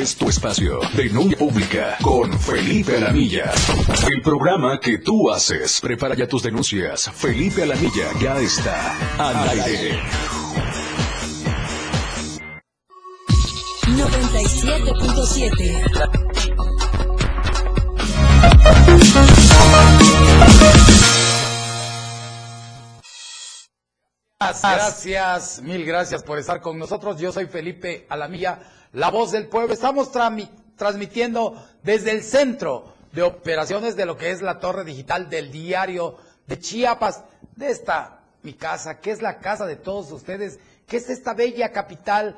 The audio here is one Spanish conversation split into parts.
es tu espacio. Denuncia pública con Felipe Alamilla. El programa que tú haces. Prepara ya tus denuncias. Felipe Alamilla ya está al aire. 97.7 Gracias, mil gracias por estar con nosotros. Yo soy Felipe Alamilla, la voz del pueblo. Estamos transmitiendo desde el centro de operaciones de lo que es la torre digital del diario de Chiapas, de esta mi casa, que es la casa de todos ustedes, que es esta bella capital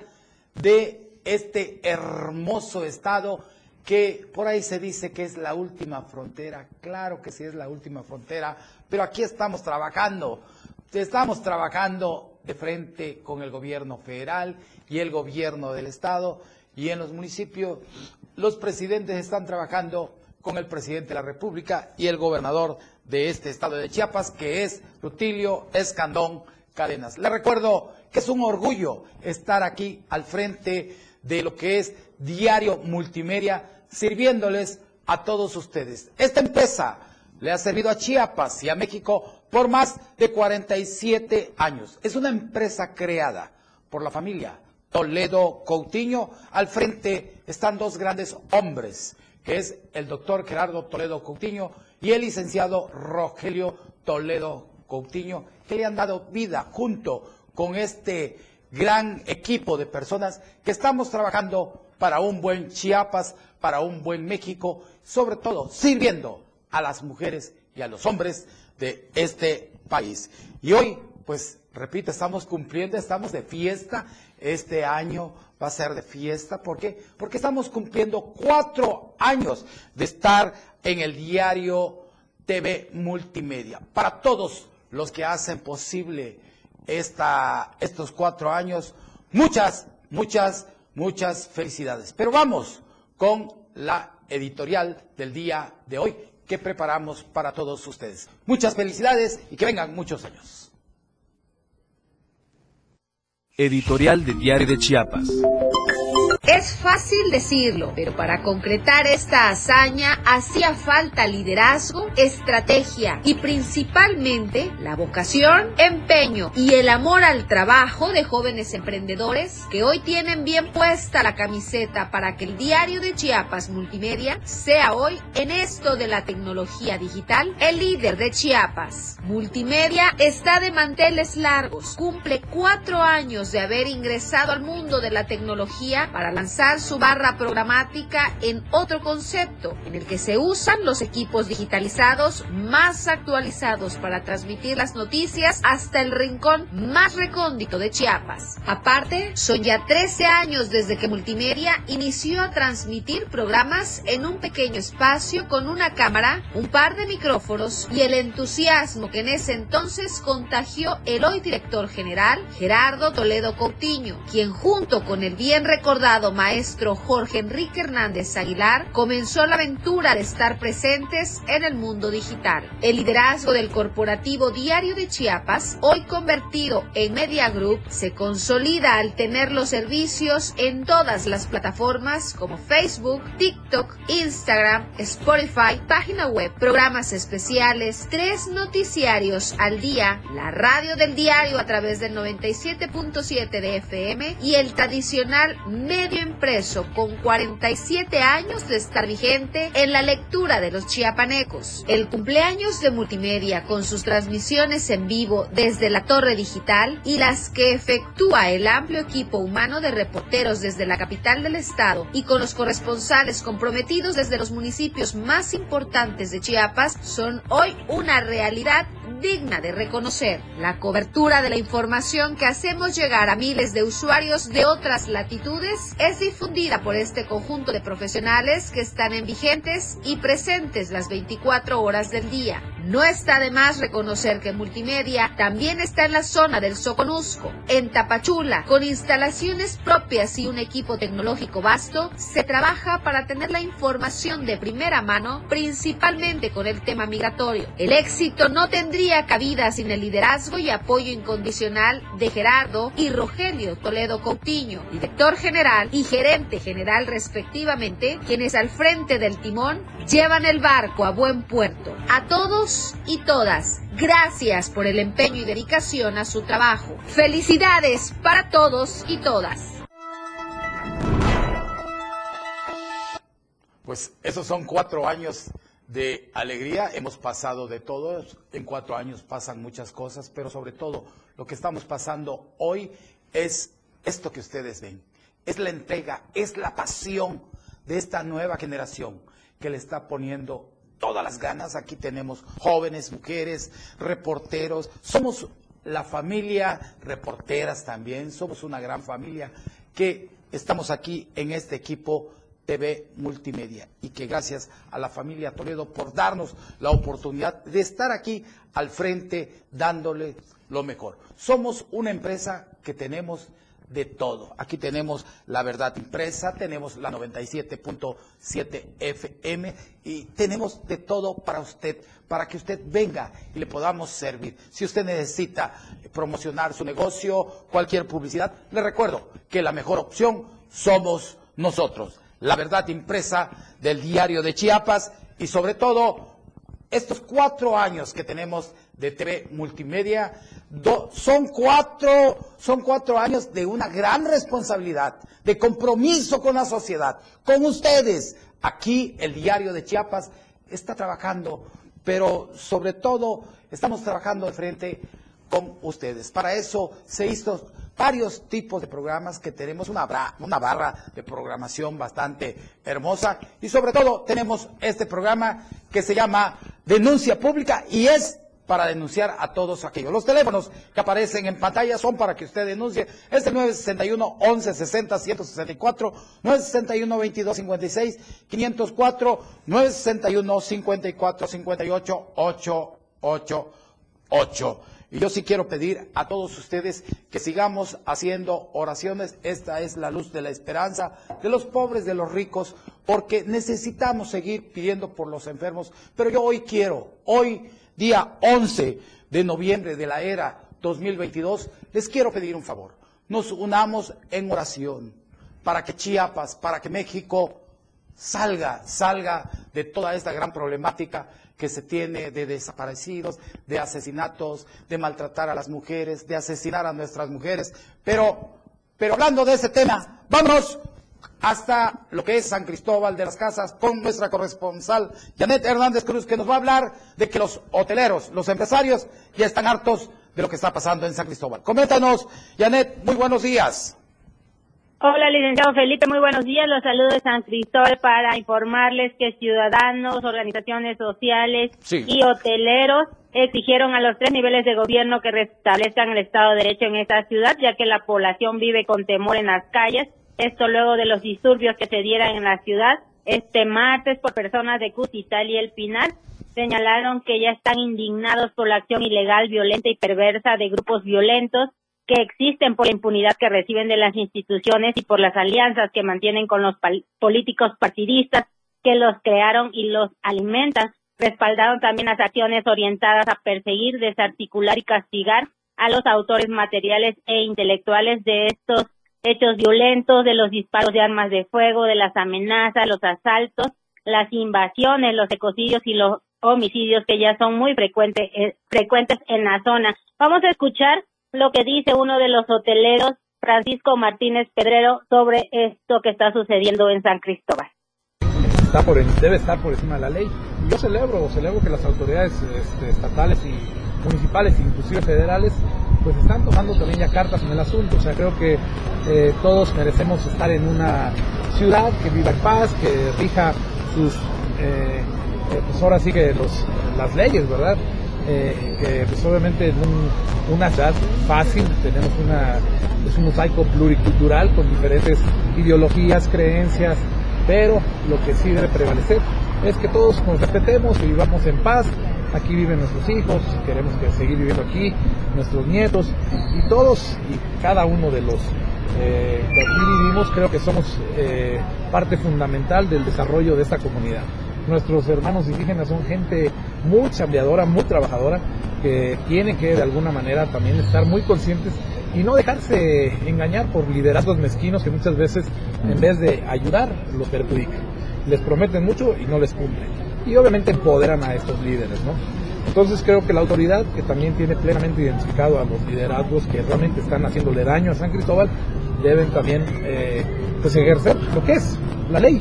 de este hermoso estado que por ahí se dice que es la última frontera. Claro que sí es la última frontera, pero aquí estamos trabajando Estamos trabajando de frente con el gobierno federal y el gobierno del estado y en los municipios los presidentes están trabajando con el presidente de la República y el gobernador de este estado de Chiapas, que es Rutilio Escandón Cadenas. Le recuerdo que es un orgullo estar aquí al frente de lo que es Diario Multimedia, sirviéndoles a todos ustedes. Esta empresa le ha servido a Chiapas y a México por más de 47 años. Es una empresa creada por la familia Toledo Coutinho. Al frente están dos grandes hombres, que es el doctor Gerardo Toledo Coutinho y el licenciado Rogelio Toledo Coutinho, que le han dado vida junto con este gran equipo de personas que estamos trabajando para un buen Chiapas, para un buen México, sobre todo sirviendo a las mujeres y a los hombres de este país. Y hoy, pues, repito, estamos cumpliendo, estamos de fiesta. Este año va a ser de fiesta. ¿Por qué? Porque estamos cumpliendo cuatro años de estar en el diario TV Multimedia. Para todos los que hacen posible esta, estos cuatro años, muchas, muchas, muchas felicidades. Pero vamos con la editorial del día de hoy que preparamos para todos ustedes. Muchas felicidades y que vengan muchos años. Editorial Diario de Chiapas. Es fácil decirlo, pero para concretar esta hazaña hacía falta liderazgo, estrategia y principalmente la vocación, empeño y el amor al trabajo de jóvenes emprendedores que hoy tienen bien puesta la camiseta para que el diario de Chiapas Multimedia sea hoy en esto de la tecnología digital el líder de Chiapas. Multimedia está de manteles largos, cumple cuatro años de haber ingresado al mundo de la tecnología para lanzar su barra programática en otro concepto, en el que se usan los equipos digitalizados más actualizados para transmitir las noticias hasta el rincón más recóndito de Chiapas. Aparte, son ya 13 años desde que Multimedia inició a transmitir programas en un pequeño espacio con una cámara, un par de micrófonos y el entusiasmo que en ese entonces contagió el hoy director general Gerardo Toledo Coutinho, quien junto con el bien recordado maestro Jorge Enrique Hernández Aguilar comenzó la aventura de estar presentes en el mundo digital. El liderazgo del corporativo Diario de Chiapas, hoy convertido en Media Group, se consolida al tener los servicios en todas las plataformas como Facebook, TikTok, Instagram, Spotify, página web, programas especiales, tres noticiarios al día, la radio del diario a través del 97.7 de FM y el tradicional impreso con 47 años de estar vigente en la lectura de los chiapanecos. El cumpleaños de multimedia con sus transmisiones en vivo desde la torre digital y las que efectúa el amplio equipo humano de reporteros desde la capital del estado y con los corresponsales comprometidos desde los municipios más importantes de Chiapas son hoy una realidad digna de reconocer. La cobertura de la información que hacemos llegar a miles de usuarios de otras latitudes es difundida por este conjunto de profesionales que están en vigentes y presentes las 24 horas del día. No está de más reconocer que Multimedia también está en la zona del Soconusco, en Tapachula, con instalaciones propias y un equipo tecnológico vasto, se trabaja para tener la información de primera mano, principalmente con el tema migratorio. El éxito no tendría cabida sin el liderazgo y apoyo incondicional de Gerardo y Rogelio Toledo Coutinho, director general y gerente general respectivamente, quienes al frente del timón llevan el barco a buen puerto. A todos y todas, gracias por el empeño y dedicación a su trabajo. Felicidades para todos y todas. Pues esos son cuatro años de alegría. Hemos pasado de todo. En cuatro años pasan muchas cosas, pero sobre todo lo que estamos pasando hoy es esto que ustedes ven. Es la entrega, es la pasión de esta nueva generación que le está poniendo todas las ganas. Aquí tenemos jóvenes, mujeres, reporteros. Somos la familia, reporteras también. Somos una gran familia que estamos aquí en este equipo TV Multimedia y que gracias a la familia Toledo por darnos la oportunidad de estar aquí al frente dándole lo mejor. Somos una empresa que tenemos de todo. Aquí tenemos la verdad impresa, tenemos la 97.7 FM y tenemos de todo para usted, para que usted venga y le podamos servir. Si usted necesita promocionar su negocio, cualquier publicidad, le recuerdo que la mejor opción somos nosotros la verdad impresa del diario de Chiapas y sobre todo estos cuatro años que tenemos de TV Multimedia son cuatro son cuatro años de una gran responsabilidad, de compromiso con la sociedad, con ustedes. Aquí el diario de Chiapas está trabajando, pero sobre todo estamos trabajando de frente con ustedes. Para eso se hizo varios tipos de programas que tenemos una, una barra de programación bastante hermosa y sobre todo tenemos este programa que se llama Denuncia Pública y es para denunciar a todos aquellos. Los teléfonos que aparecen en pantalla son para que usted denuncie. Es el 961 1160 164, 961 22 56 504, 961 54 58 888. Y yo sí quiero pedir a todos ustedes que sigamos haciendo oraciones. Esta es la luz de la esperanza de los pobres, de los ricos, porque necesitamos seguir pidiendo por los enfermos. Pero yo hoy quiero, hoy día 11 de noviembre de la era 2022, les quiero pedir un favor. Nos unamos en oración para que Chiapas, para que México salga, salga de toda esta gran problemática que se tiene de desaparecidos, de asesinatos, de maltratar a las mujeres, de asesinar a nuestras mujeres. Pero, pero hablando de ese tema, vamos hasta lo que es San Cristóbal de las Casas con nuestra corresponsal Janet Hernández Cruz, que nos va a hablar de que los hoteleros, los empresarios, ya están hartos de lo que está pasando en San Cristóbal. Coméntanos, Janet, muy buenos días. Hola, licenciado Felipe, muy buenos días. Los saludos de San Cristóbal para informarles que ciudadanos, organizaciones sociales y hoteleros exigieron a los tres niveles de gobierno que restablezcan el Estado de Derecho en esta ciudad, ya que la población vive con temor en las calles. Esto luego de los disturbios que se dieran en la ciudad este martes por personas de Cutital y El Pinar. Señalaron que ya están indignados por la acción ilegal, violenta y perversa de grupos violentos que existen por la impunidad que reciben de las instituciones y por las alianzas que mantienen con los políticos partidistas que los crearon y los alimentan. Respaldaron también las acciones orientadas a perseguir, desarticular y castigar a los autores materiales e intelectuales de estos hechos violentos, de los disparos de armas de fuego, de las amenazas, los asaltos, las invasiones, los ecocidios y los homicidios que ya son muy frecuentes, eh, frecuentes en la zona. Vamos a escuchar lo que dice uno de los hoteleros, Francisco Martínez Pedrero, sobre esto que está sucediendo en San Cristóbal. Está por, debe estar por encima de la ley. Yo celebro, celebro que las autoridades este, estatales y municipales, inclusive federales, pues están tomando también ya cartas en el asunto. O sea, creo que eh, todos merecemos estar en una ciudad que viva en paz, que rija sus, eh, eh, pues ahora sí que los, las leyes, ¿verdad? eh, que pues obviamente en una ciudad fácil tenemos una, es un mosaico pluricultural con diferentes ideologías, creencias, pero lo que sí debe prevalecer es que todos nos respetemos y vivamos en paz. Aquí viven nuestros hijos, queremos que seguir viviendo aquí, nuestros nietos y todos y cada uno de los eh, que aquí vivimos creo que somos eh, parte fundamental del desarrollo de esta comunidad. Nuestros hermanos indígenas son gente muy chambreadora, muy trabajadora, que tiene que de alguna manera también estar muy conscientes y no dejarse engañar por liderazgos mezquinos que muchas veces en vez de ayudar los perjudican. Les prometen mucho y no les cumplen. Y obviamente empoderan a estos líderes, ¿no? Entonces creo que la autoridad, que también tiene plenamente identificado a los liderazgos que realmente están haciéndole daño a San Cristóbal, deben también eh, pues ejercer lo que es la ley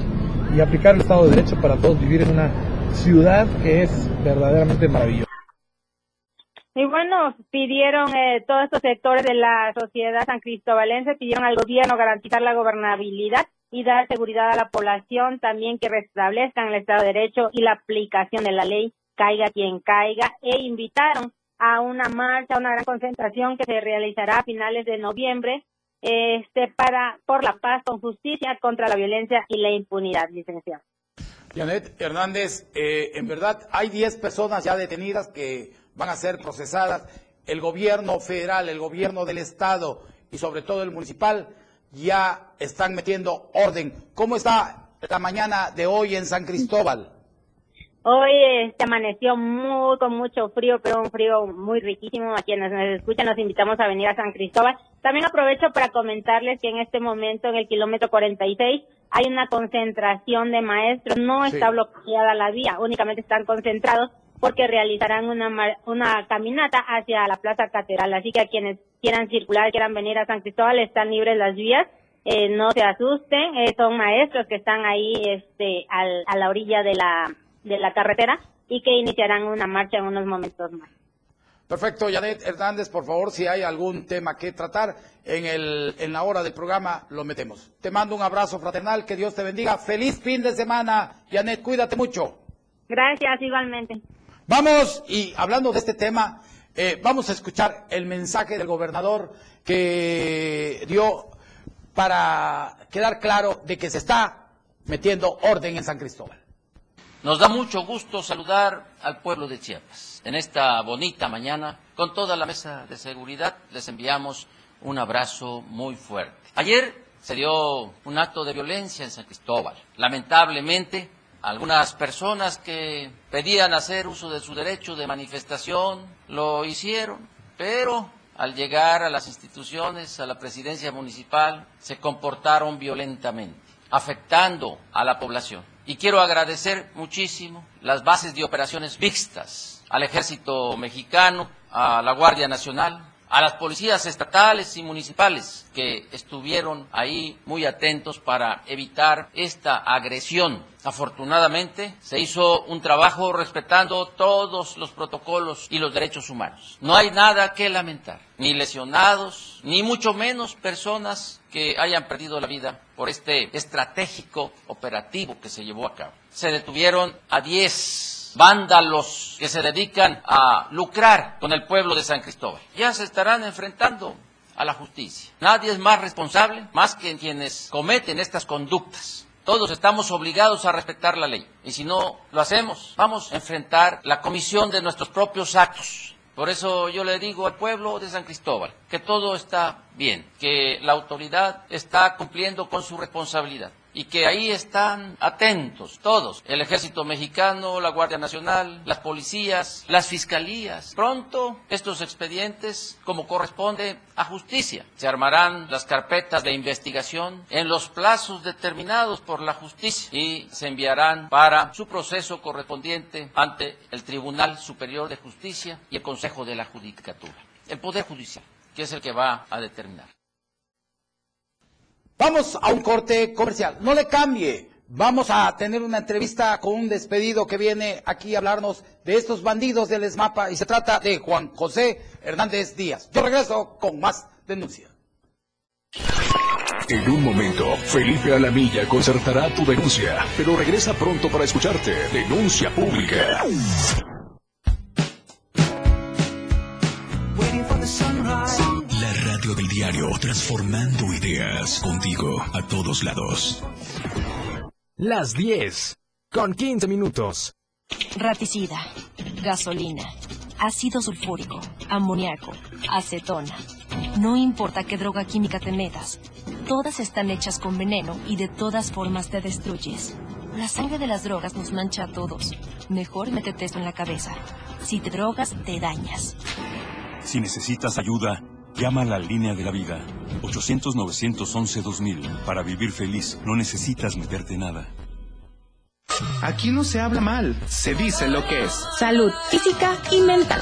y aplicar el Estado de Derecho para todos vivir en una ciudad que es verdaderamente maravillosa. Y bueno, pidieron eh, todos estos sectores de la sociedad san cristobalense, pidieron al gobierno garantizar la gobernabilidad y dar seguridad a la población, también que restablezcan el Estado de Derecho y la aplicación de la ley, caiga quien caiga, e invitaron a una marcha, una gran concentración que se realizará a finales de noviembre este para por la paz con justicia contra la violencia y la impunidad, licenciado. Janet Hernández, eh, en verdad hay 10 personas ya detenidas que van a ser procesadas. El gobierno federal, el gobierno del estado y sobre todo el municipal ya están metiendo orden. ¿Cómo está la mañana de hoy en San Cristóbal? Hoy este amaneció muy con mucho frío, pero un frío muy riquísimo. A quienes nos escuchan, los invitamos a venir a San Cristóbal. También aprovecho para comentarles que en este momento, en el kilómetro 46, hay una concentración de maestros. No está bloqueada la vía, únicamente están concentrados porque realizarán una, una caminata hacia la Plaza Catedral. Así que a quienes quieran circular, quieran venir a San Cristóbal, están libres las vías. Eh, no se asusten, eh, son maestros que están ahí este, al, a la orilla de la, de la carretera y que iniciarán una marcha en unos momentos más. Perfecto, Janet Hernández, por favor, si hay algún tema que tratar en, el, en la hora del programa, lo metemos. Te mando un abrazo fraternal, que Dios te bendiga. Feliz fin de semana, Janet, cuídate mucho. Gracias, igualmente. Vamos, y hablando de este tema, eh, vamos a escuchar el mensaje del gobernador que dio para quedar claro de que se está metiendo orden en San Cristóbal. Nos da mucho gusto saludar al pueblo de Chiapas. En esta bonita mañana, con toda la mesa de seguridad, les enviamos un abrazo muy fuerte. Ayer se dio un acto de violencia en San Cristóbal. Lamentablemente, algunas personas que pedían hacer uso de su derecho de manifestación lo hicieron, pero al llegar a las instituciones, a la presidencia municipal, se comportaron violentamente, afectando a la población. Y quiero agradecer muchísimo las bases de operaciones mixtas al ejército mexicano, a la Guardia Nacional, a las policías estatales y municipales que estuvieron ahí muy atentos para evitar esta agresión. Afortunadamente se hizo un trabajo respetando todos los protocolos y los derechos humanos. No hay nada que lamentar, ni lesionados, ni mucho menos personas que hayan perdido la vida por este estratégico operativo que se llevó a cabo. Se detuvieron a 10 vándalos que se dedican a lucrar con el pueblo de San Cristóbal. Ya se estarán enfrentando a la justicia. Nadie es más responsable más que quienes cometen estas conductas. Todos estamos obligados a respetar la ley. Y si no lo hacemos, vamos a enfrentar la comisión de nuestros propios actos. Por eso yo le digo al pueblo de San Cristóbal que todo está bien, que la autoridad está cumpliendo con su responsabilidad y que ahí están atentos todos, el ejército mexicano, la Guardia Nacional, las policías, las fiscalías. Pronto estos expedientes, como corresponde a justicia, se armarán las carpetas de investigación en los plazos determinados por la justicia y se enviarán para su proceso correspondiente ante el Tribunal Superior de Justicia y el Consejo de la Judicatura, el Poder Judicial, que es el que va a determinar. Vamos a un corte comercial. No le cambie. Vamos a tener una entrevista con un despedido que viene aquí a hablarnos de estos bandidos del ESMAPA y se trata de Juan José Hernández Díaz. Yo regreso con más denuncia. En un momento, Felipe Alamilla concertará tu denuncia, pero regresa pronto para escucharte. Denuncia pública. Del diario, transformando ideas contigo a todos lados. Las 10, con 15 minutos. Raticida, gasolina, ácido sulfúrico, amoníaco, acetona. No importa qué droga química te metas, todas están hechas con veneno y de todas formas te destruyes. La sangre de las drogas nos mancha a todos. Mejor métete esto en la cabeza. Si te drogas, te dañas. Si necesitas ayuda, Llama a la línea de la vida 800-911-2000. Para vivir feliz no necesitas meterte nada. Aquí no se habla mal, se dice lo que es. Salud física y mental.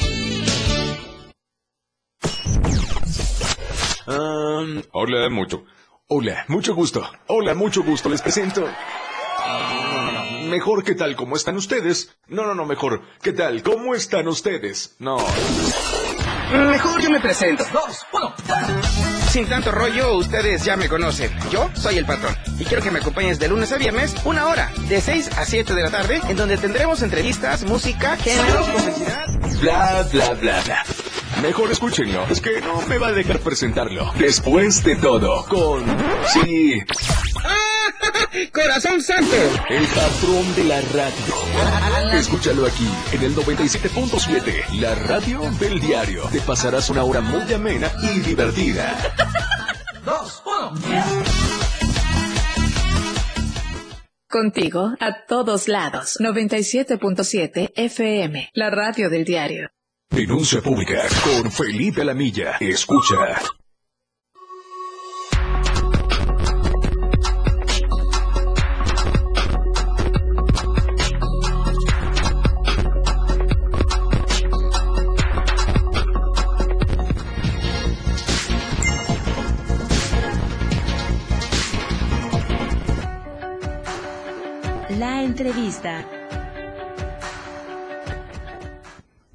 hola, mucho. Hola, mucho gusto. Hola, mucho gusto. Les presento. Mejor, ¿qué tal? ¿Cómo están ustedes? No, no, no, mejor. ¿Qué tal? ¿Cómo están ustedes? No. Mejor yo me presento. Dos, uno. Sin tanto rollo, ustedes ya me conocen. Yo soy el patrón. Y quiero que me acompañes de lunes a viernes, una hora, de 6 a 7 de la tarde, en donde tendremos entrevistas, música, géneros, publicidad. Bla, bla, bla, bla. Mejor escúchenlo, es que no me va a dejar presentarlo. Después de todo, con... Sí. ¡Corazón Santo! El patrón de la radio. Escúchalo aquí, en el 97.7, la radio del diario. Te pasarás una hora muy amena y divertida. Dos, uno. Contigo a todos lados. 97.7 FM, la radio del diario. Denuncia pública con Felipe Lamilla. Escucha. La entrevista.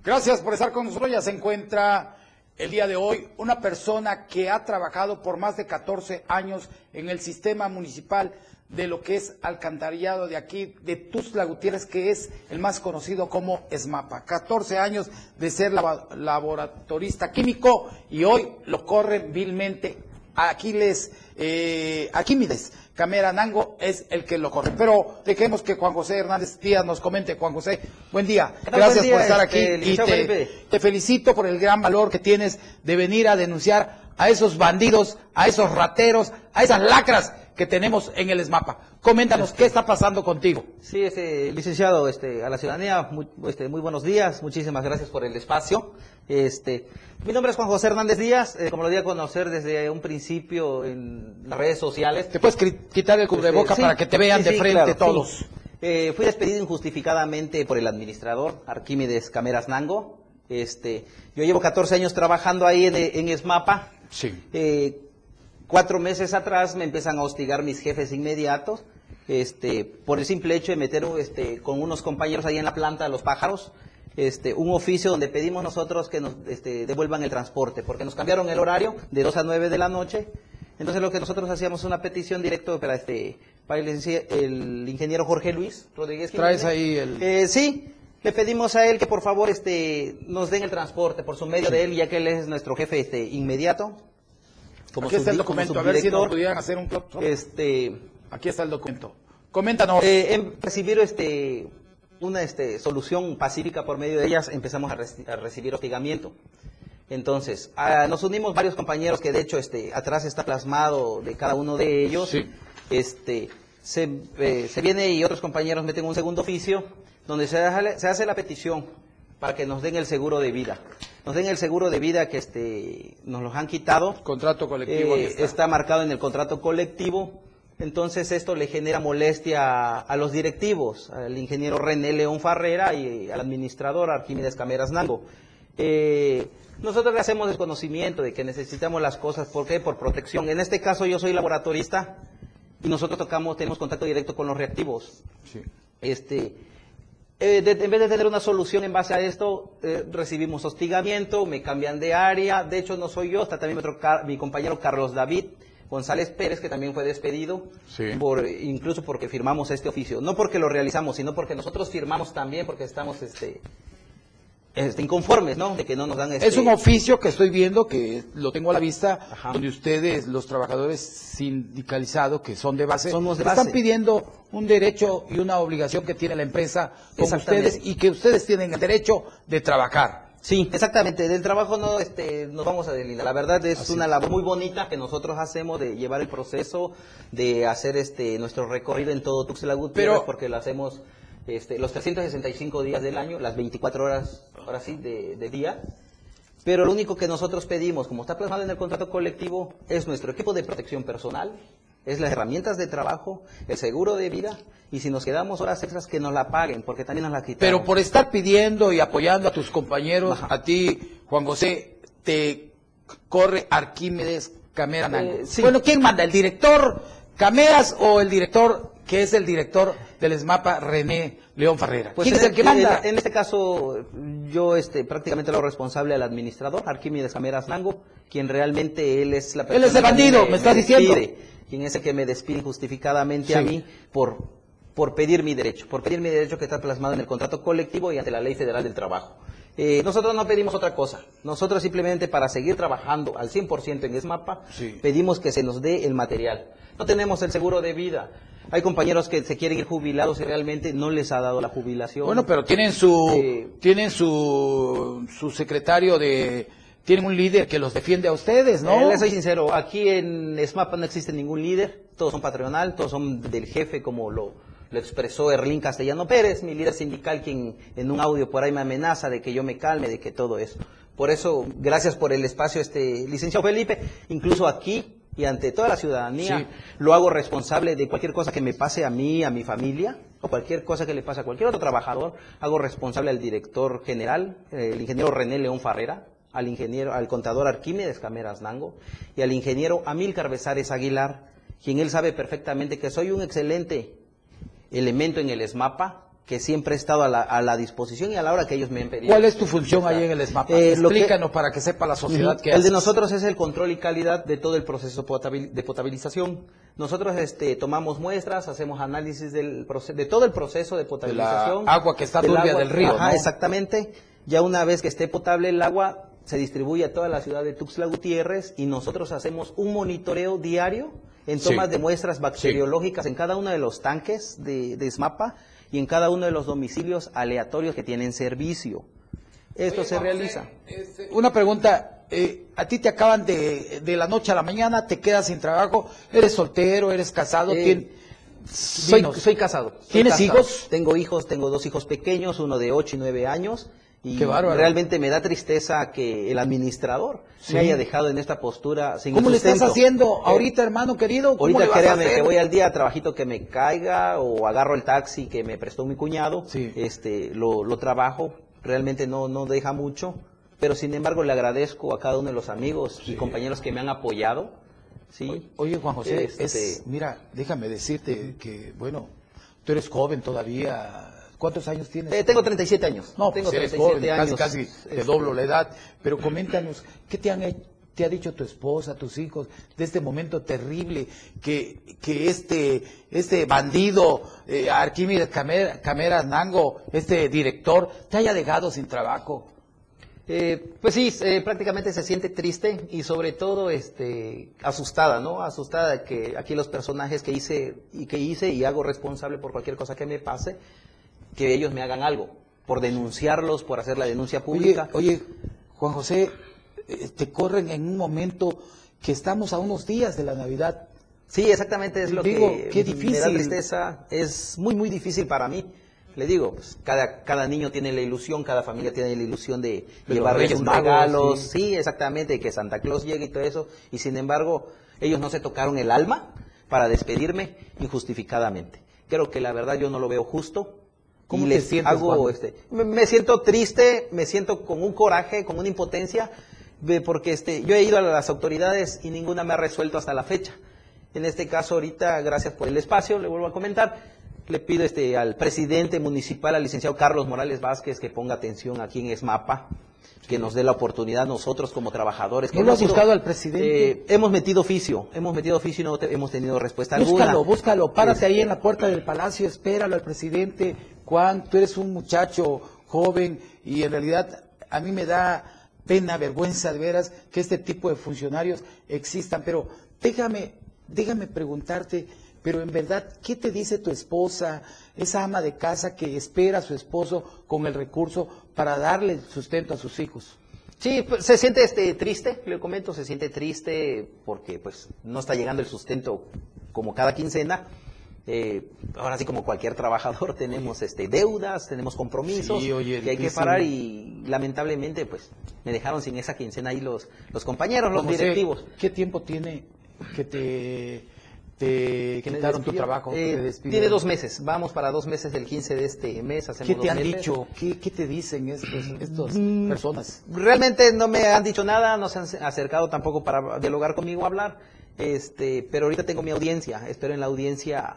Gracias por estar con nosotros. Ya se encuentra el día de hoy una persona que ha trabajado por más de 14 años en el sistema municipal de lo que es alcantarillado de aquí, de Tuzla Gutiérrez, que es el más conocido como ESMAPA. 14 años de ser laboratorista químico y hoy lo corren vilmente Aquiles, eh, Aquímides Camera Nango es el que lo corre. Pero dejemos que Juan José Hernández Díaz nos comente. Juan José, buen día. Gracias por estar aquí este, y te, te, felicito por el gran valor que tienes de venir a denunciar a esos bandidos, a esos rateros, a esas lacras que tenemos en el ESMAPA. Coméntanos qué está pasando contigo. Sí, este, licenciado, este, a la ciudadanía, muy, este, muy buenos días, muchísimas gracias por el espacio. Este, mi nombre es Juan José Hernández Díaz, eh, como lo di a conocer desde un principio en las redes sociales. ¿Te puedes quitar el cubreboca Este, para sí, que te vean sí, de sí, frente claro, todos? Eh, fui despedido injustificadamente por el administrador, Arquímedes Cameras Nango. Este, yo llevo 14 años trabajando ahí en, en ESMAPA. Sí. Eh, cuatro meses atrás me empiezan a hostigar mis jefes inmediatos, este, por el simple hecho de meter este, con unos compañeros ahí en la planta de los pájaros, este, un oficio donde pedimos nosotros que nos este, devuelvan el transporte, porque nos cambiaron el horario de 2 a 9 de la noche. Entonces lo que nosotros hacíamos una petición directo para este para el, el ingeniero Jorge Luis Rodríguez. Traes ahí el... Eh, sí, le pedimos a él que por favor este, nos den el transporte por su medio de él, ya que él es nuestro jefe este, inmediato. Como Aquí está el documento, a ver si nos pudieran hacer un... Este, Aquí está el documento. Coméntanos. eh, en recibir este, una este, solución pacífica por medio de ellas, empezamos a, reci- a recibir hostigamiento. Entonces, ah, nos unimos varios compañeros que de hecho este, atrás está plasmado de cada uno de ellos. Este, se, eh, se viene y otros compañeros meten un segundo oficio donde se, hace- se hace la petición para que nos den el seguro de vida. Nos den el seguro de vida que este, nos los han quitado. Contrato colectivo. Eh, aquí está. marcado en el contrato colectivo. Entonces esto le genera molestia a, a los directivos, al ingeniero René León Farrera y al administrador Arquímedes Cameras Nango. Eh, nosotros le hacemos desconocimiento de que necesitamos las cosas, ¿por qué? Por protección. En este caso yo soy laboratorista y nosotros tocamos, tenemos contacto directo con los reactivos. Este, eh, de- en vez de tener una solución en base a esto, eh, recibimos hostigamiento, me cambian de área. De hecho, no soy yo, está también mi, otro mi compañero Carlos David González Pérez, que también fue despedido, por, incluso porque firmamos este oficio. No porque lo realizamos, sino porque nosotros firmamos también, porque estamos este, este, inconformes, ¿no? De que no nos dan este... Es un oficio que estoy viendo, que lo tengo a la vista, donde ustedes, los trabajadores sindicalizados, que son de base, Somos de están base. pidiendo un derecho y una obligación que tiene la empresa con ustedes y que ustedes tienen el derecho de trabajar. Sí, exactamente. Del trabajo no este, nos vamos a deslindar. La verdad es una labor muy bonita que nosotros hacemos de llevar el proceso, de hacer este nuestro recorrido en todo Tuxtla Gutiérrez, Pero- porque lo hacemos este, los 365 días del año, las 24 horas, ahora sí, de, de día. Pero lo único que nosotros pedimos, como está plasmado en el contrato colectivo, es nuestro equipo de protección personal, es las herramientas de trabajo, el seguro de vida, y si nos quedamos horas extras, que nos la paguen, porque también nos la quitan. Pero por estar pidiendo y apoyando a tus compañeros, a ti, Juan José, te corre Arquímedes Camera. Eh, sí. Bueno, ¿quién manda? ¿El director Cameras o el director que es el director del ESMAPA, René León Farrera? Pues ¿Quién es el que manda? En, en este caso, yo este, prácticamente lo responsable al administrador, Arquímedes Cameras Nango, quien realmente él es la Él es el que bandido, me estás diciendo. despide, quien es el que me despide injustificadamente a Sí. mí por, por pedir mi derecho, por pedir mi derecho que está plasmado en el contrato colectivo y ante la Ley Federal del Trabajo. Eh, nosotros no pedimos otra cosa. Nosotros simplemente para seguir trabajando al 100% en ESMAPA, pedimos que se nos dé el material. No tenemos el seguro de vida. Hay compañeros que se quieren ir jubilados y realmente no les ha dado la jubilación. Bueno, pero tienen su, Eh, tienen su, su secretario de, tienen un líder que los defiende a ustedes, ¿no? Eh, les soy sincero, aquí en ESMAPA no existe ningún líder, todos son patronal, todos son del jefe, como lo, lo expresó Erlín Castellano Pérez, mi líder sindical, quien en un audio por ahí me amenaza de que yo me calme, de que todo eso. Por eso, gracias por el espacio, este licenciado Felipe, incluso aquí y ante toda la ciudadanía, Sí. lo hago responsable de cualquier cosa que me pase a mí, a mi familia, o cualquier cosa que le pase a cualquier otro trabajador, hago responsable al director general, eh, el ingeniero René León Farrera, al ingeniero, al contador Arquímedes Cameras Nango, y al ingeniero Amílcar Besares Aguilar, quien él sabe perfectamente que soy un excelente elemento en el ESMAPA, que siempre he estado a la, a la disposición y a la hora que ellos me han pedido. ¿Cuál es tu función ahí en el ESMAPA? Eh, lo que- Explícanos para que sepa la sociedad que El de nosotros es el control y calidad de todo el proceso de potabilización. Nosotros este, tomamos muestras, hacemos análisis del de todo el proceso de potabilización. agua que está turbia del río, Ajá, ¿no? exactamente. Ya una vez que esté potable el agua, se distribuye a toda la ciudad de Tuxtla Gutiérrez y nosotros hacemos un monitoreo diario en Sí. tomas de muestras bacteriológicas en cada uno de los tanques de, de SMAPA y en cada uno de los domicilios aleatorios que tienen servicio. Esto se realiza. Una pregunta, eh, a ti te acaban de, de la noche a la mañana, te quedas sin trabajo, eres soltero, eres casado, Eh, tien- Soy, casado. soy ¿Tienes casado. hijos? Tengo hijos, tengo dos hijos pequeños, uno de 8 y 9 años. Y Qué realmente me da tristeza que el administrador Sí. me haya dejado en esta postura sin ¿Cómo le estás haciendo Eh, ahorita, hermano querido? ¿Cómo Ahorita créame que voy al día, trabajito que me caiga o agarro el taxi que me prestó mi cuñado, este, lo, lo trabajo, realmente no, no deja mucho, pero sin embargo le agradezco a cada uno de los amigos y compañeros que me han apoyado. ¿sí? Oye, Juan José, Este, es- mira, déjame decirte que, bueno, tú eres joven todavía. ¿Cuántos años tienes? Eh, tengo 37 años. No, tengo pues eres 37 joven, años. casi, casi te doblo la edad. Pero coméntanos, ¿qué te han te ha dicho tu esposa, tus hijos, de este momento terrible que, que este, este bandido, eh, Arquímedes Camera- Cameras Nango, este director, te haya dejado sin trabajo? Eh, pues sí, eh, prácticamente se siente triste y sobre todo este, asustada, ¿no? Asustada de que aquí los personajes que hice y que hice y hago responsable por cualquier cosa que me pase, que ellos me hagan algo, por denunciarlos, por hacer la denuncia pública. Oye, Juan José, eh, te corren en un momento que estamos a unos días de la Navidad. Sí, exactamente es lo Digo, que qué me da difícil. tristeza. Es muy, muy difícil para mí. Le digo, pues, cada, cada niño tiene la ilusión, cada familia tiene la ilusión de, llevarles Reyes un Magos, regalo. sí. Sí. exactamente, que Santa Claus llegue y todo eso. Y sin embargo, ellos no se tocaron el alma para despedirme injustificadamente. Creo que la verdad yo no lo veo justo. ¿Cómo y te les sientes, hago, Juan? este, me, me siento triste, me siento con un coraje, con una impotencia, de- porque este, yo he ido a las autoridades y ninguna me ha resuelto hasta la fecha. En este caso, ahorita, gracias por el espacio, le vuelvo a comentar, le pido este, al presidente municipal, al licenciado Carlos Morales Vázquez, que ponga atención aquí en ESMAPA, que nos dé la oportunidad nosotros como trabajadores. que ¿No lo has hemos buscado al presidente? eh, hemos metido oficio, hemos metido oficio y no te- hemos tenido respuesta alguna. Búscalo, búscalo, párate ahí en la puerta del palacio, espéralo al presidente. Juan, tú eres un muchacho joven y en realidad a mí me da pena, vergüenza de veras que este tipo de funcionarios existan, pero déjame, déjame preguntarte, pero en verdad, ¿qué te dice tu esposa, esa ama de casa que espera a su esposo con el recurso para darle sustento a sus hijos? Sí, pues, se siente este triste, le comento, se siente triste porque pues no está llegando el sustento como cada quincena. Eh, ahora sí como cualquier trabajador tenemos este deudas, tenemos compromisos que hay que parar y lamentablemente pues me dejaron sin esa quincena ahí los los compañeros, los directivos. ¿Qué tiempo tiene que te te quitaron tu trabajo. Eh, tiene dos meses, vamos para dos meses del 15 de este mes. ¿Qué te han dicho? ¿Qué, te dicen estos, estas mm, personas? Realmente no me han dicho nada, no se han acercado tampoco para dialogar conmigo, hablar. Este, pero ahorita tengo mi audiencia, espero en la audiencia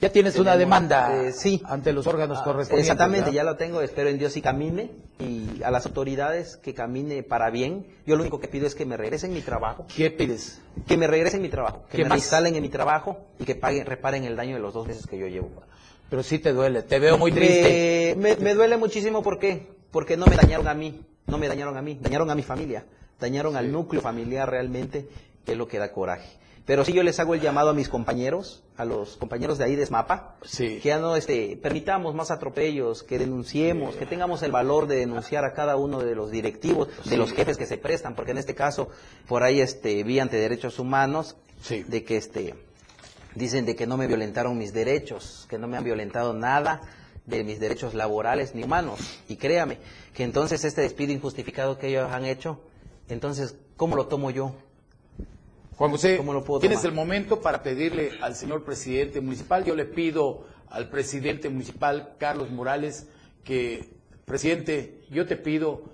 ya tienes una demanda eh, sí. ante los órganos ah, correspondientes. Exactamente, ya lo tengo. Espero en Dios y camine y a las autoridades que camine para bien. Yo lo único que pido es que me regresen mi trabajo. ¿Qué pides? Que me regresen mi trabajo, que me instalen en mi trabajo y que paguen, reparen el daño de los dos meses que yo llevo. Pero sí te duele, te veo muy triste. Me, me duele muchísimo, ¿por qué? Porque no me dañaron a mí, no me dañaron a mí, dañaron a mi familia, dañaron al núcleo familiar realmente, que es lo que da coraje. Pero sí yo les hago el llamado a mis compañeros, a los compañeros de ahí de SMAPA, que ya no este, permitamos más atropellos, que denunciemos, que tengamos el valor de denunciar a cada uno de los directivos, de los jefes que se prestan, porque en este caso por ahí este, vi ante derechos humanos de que este, dicen de que no me violentaron mis derechos, que no me han violentado nada de mis derechos laborales ni humanos. Y créame, que entonces este despido injustificado que ellos han hecho, entonces, ¿cómo lo tomo yo? Juan José, tienes el momento para pedirle al señor presidente municipal. Yo le pido al presidente municipal, Carlos Morales, que, presidente, yo te pido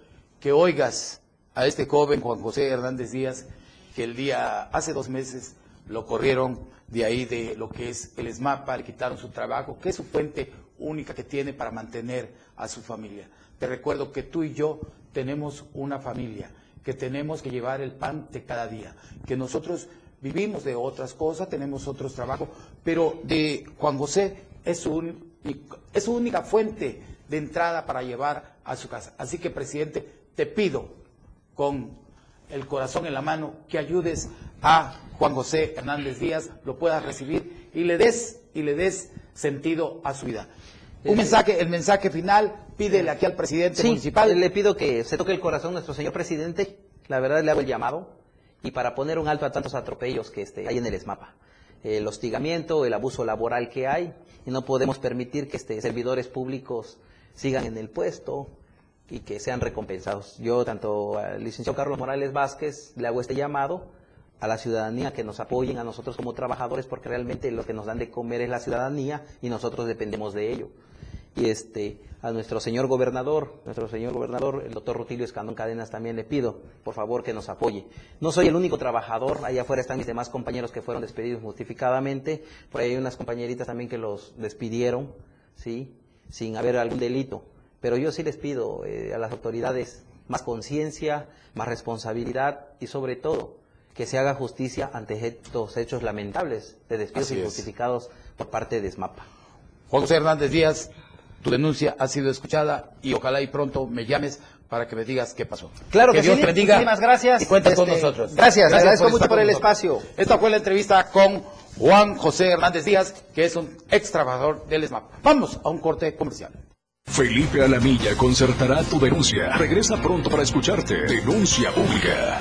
que oigas a este joven Juan José Hernández Díaz, que el día, hace dos meses, lo corrieron de ahí de lo que es el SMAPA, le quitaron su trabajo, que es su fuente única que tiene para mantener a su familia. Te recuerdo que tú y yo tenemos una familia que tenemos que llevar el pan de cada día, que nosotros vivimos de otras cosas, tenemos otros trabajos, pero de Juan José es su, es su única fuente de entrada para llevar a su casa. Así que, presidente, te pido con el corazón en la mano que ayudes a Juan José Hernández Díaz, lo puedas recibir y le des y le des sentido a su vida. Un mensaje, el mensaje final, pídele aquí al presidente sí, municipal. Le pido que se toque el corazón nuestro señor presidente, la verdad le hago el llamado, y para poner un alto a tantos atropellos que este, hay en el ESMAPA. El hostigamiento, el abuso laboral que hay, y no podemos permitir que este, servidores públicos sigan en el puesto y que sean recompensados. Yo, tanto al licenciado Carlos Morales Vázquez, le hago este llamado a la ciudadanía que nos apoyen a nosotros como trabajadores, porque realmente lo que nos dan de comer es la ciudadanía y nosotros dependemos de ello y este a nuestro señor gobernador, nuestro señor gobernador, el doctor Rutilio Escandón Cadenas también le pido, por favor, que nos apoye. No soy el único trabajador, allá afuera están mis demás compañeros que fueron despedidos justificadamente, por ahí hay unas compañeritas también que los despidieron, ¿sí? Sin haber algún delito. Pero yo sí les pido eh, a las autoridades más conciencia, más responsabilidad y sobre todo que se haga justicia ante estos hechos lamentables de despidos injustificados por parte de SMAPA. José Hernández Díaz, tu denuncia ha sido escuchada y ojalá y pronto me llames para que me digas qué pasó. Claro que, Dios sí. bendiga. Muchísimas gracias. Y cuentes con este, nosotros. Gracias, gracias agradezco mucho por el espacio. Esta fue la entrevista con Juan José Hernández Díaz, que es un ex trabajador del SMAP. Vamos a un corte comercial. Felipe Alamilla concertará tu denuncia. Regresa pronto para escucharte. Denuncia pública.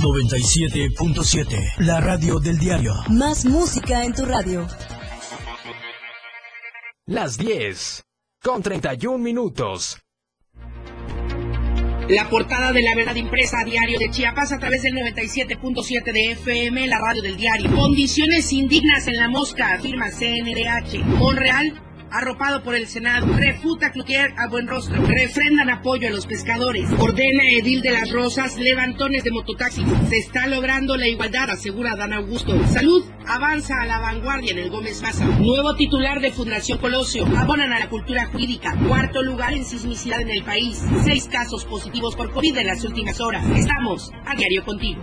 97.7. La radio del diario. Más música en tu radio. Las 10 con 31 minutos. La portada de la verdad impresa a diario de Chiapas a través del 97.7 de FM, la radio del diario. Condiciones indignas en la mosca, afirma CNDH. Monreal arropado por el Senado, refuta Cloutier a buen rostro, refrendan apoyo a los pescadores, ordena Edil de las Rosas levantones de mototaxis. Se está logrando la igualdad, asegura Dan Augusto. Salud avanza a la vanguardia en el Gómez Maza. Nuevo titular de Fundación Colosio, abonan a la cultura jurídica. Cuarto lugar en sismicidad en el país. Seis casos positivos por COVID en las últimas horas. Estamos a diario contigo.